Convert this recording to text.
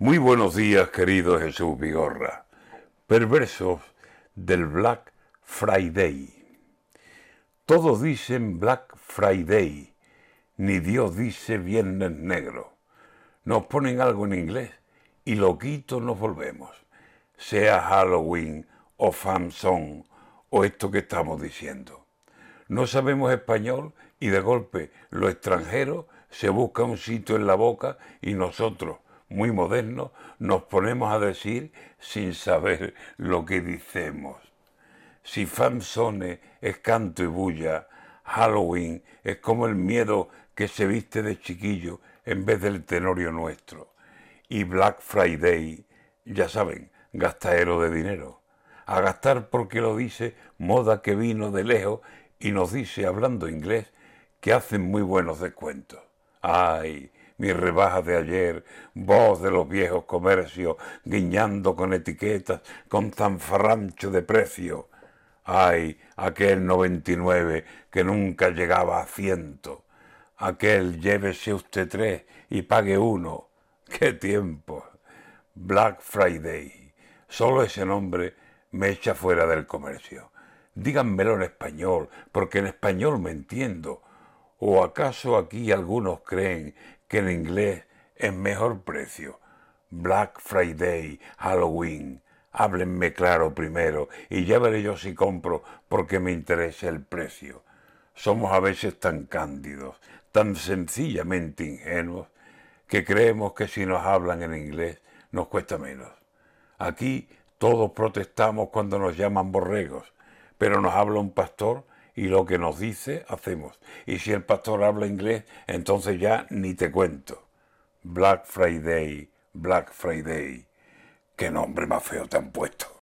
Muy buenos días, querido Jesús Vigorra. Perversos del Black Friday. Todos dicen Black Friday, ni Dios dice Viernes Negro. Nos ponen algo en inglés y loquito nos volvemos. Sea Halloween o Famson o esto que estamos diciendo. No sabemos español y de golpe lo extranjero se busca un sitio en la boca y nosotros, muy modernos, nos ponemos a decir sin saber lo que decimos. Si Famsone es canto y bulla, Halloween es como el miedo que se viste de chiquillo en vez del tenorio nuestro. Y Black Friday, ya saben, gastadero de dinero. A gastar porque lo dice moda que vino de lejos y nos dice, hablando inglés, que hacen muy buenos descuentos. Ay, mi rebaja de ayer, voz de los viejos comercios, guiñando con etiquetas, con zanfarrancho de precio. Ay, aquel 99 que nunca llegaba a ciento. Aquel llévese usted tres y pague uno. ¡Qué tiempo! Black Friday. Solo ese nombre me echa fuera del comercio. Díganmelo en español, porque en español me entiendo. ¿O acaso aquí algunos creen que en inglés es mejor precio? Black Friday, Halloween. Háblenme claro primero y ya veré yo si compro porque me interesa el precio. Somos a veces tan cándidos, tan sencillamente ingenuos, que creemos que si nos hablan en inglés nos cuesta menos. Aquí todos protestamos cuando nos llaman borregos, pero nos habla un pastor y lo que nos dice hacemos. Y si el pastor habla inglés, entonces ya ni te cuento. Black Friday, Black Friday. Qué nombre más feo te han puesto.